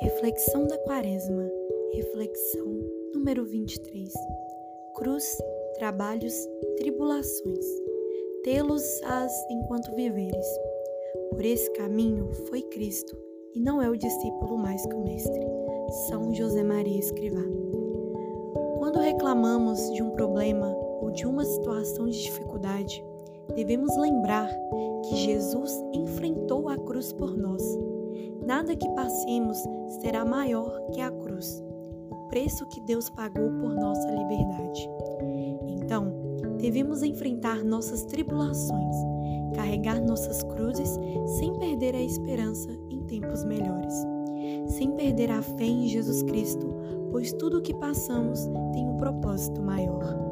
Reflexão da Quaresma, reflexão número 23. Cruz, trabalhos, tribulações. Tê-los-ás enquanto viveres. Por esse caminho foi Cristo, e não é o discípulo mais que o Mestre. São José Maria Escrivá. Quando reclamamos de um problema ou de uma situação de dificuldade, devemos lembrar que Jesus enfrentou Nada que passemos será maior que a cruz, o preço que Deus pagou por nossa liberdade. Então, devemos enfrentar nossas tribulações, carregar nossas cruzes sem perder a esperança em tempos melhores, sem perder a fé em Jesus Cristo, pois tudo o que passamos tem um propósito maior.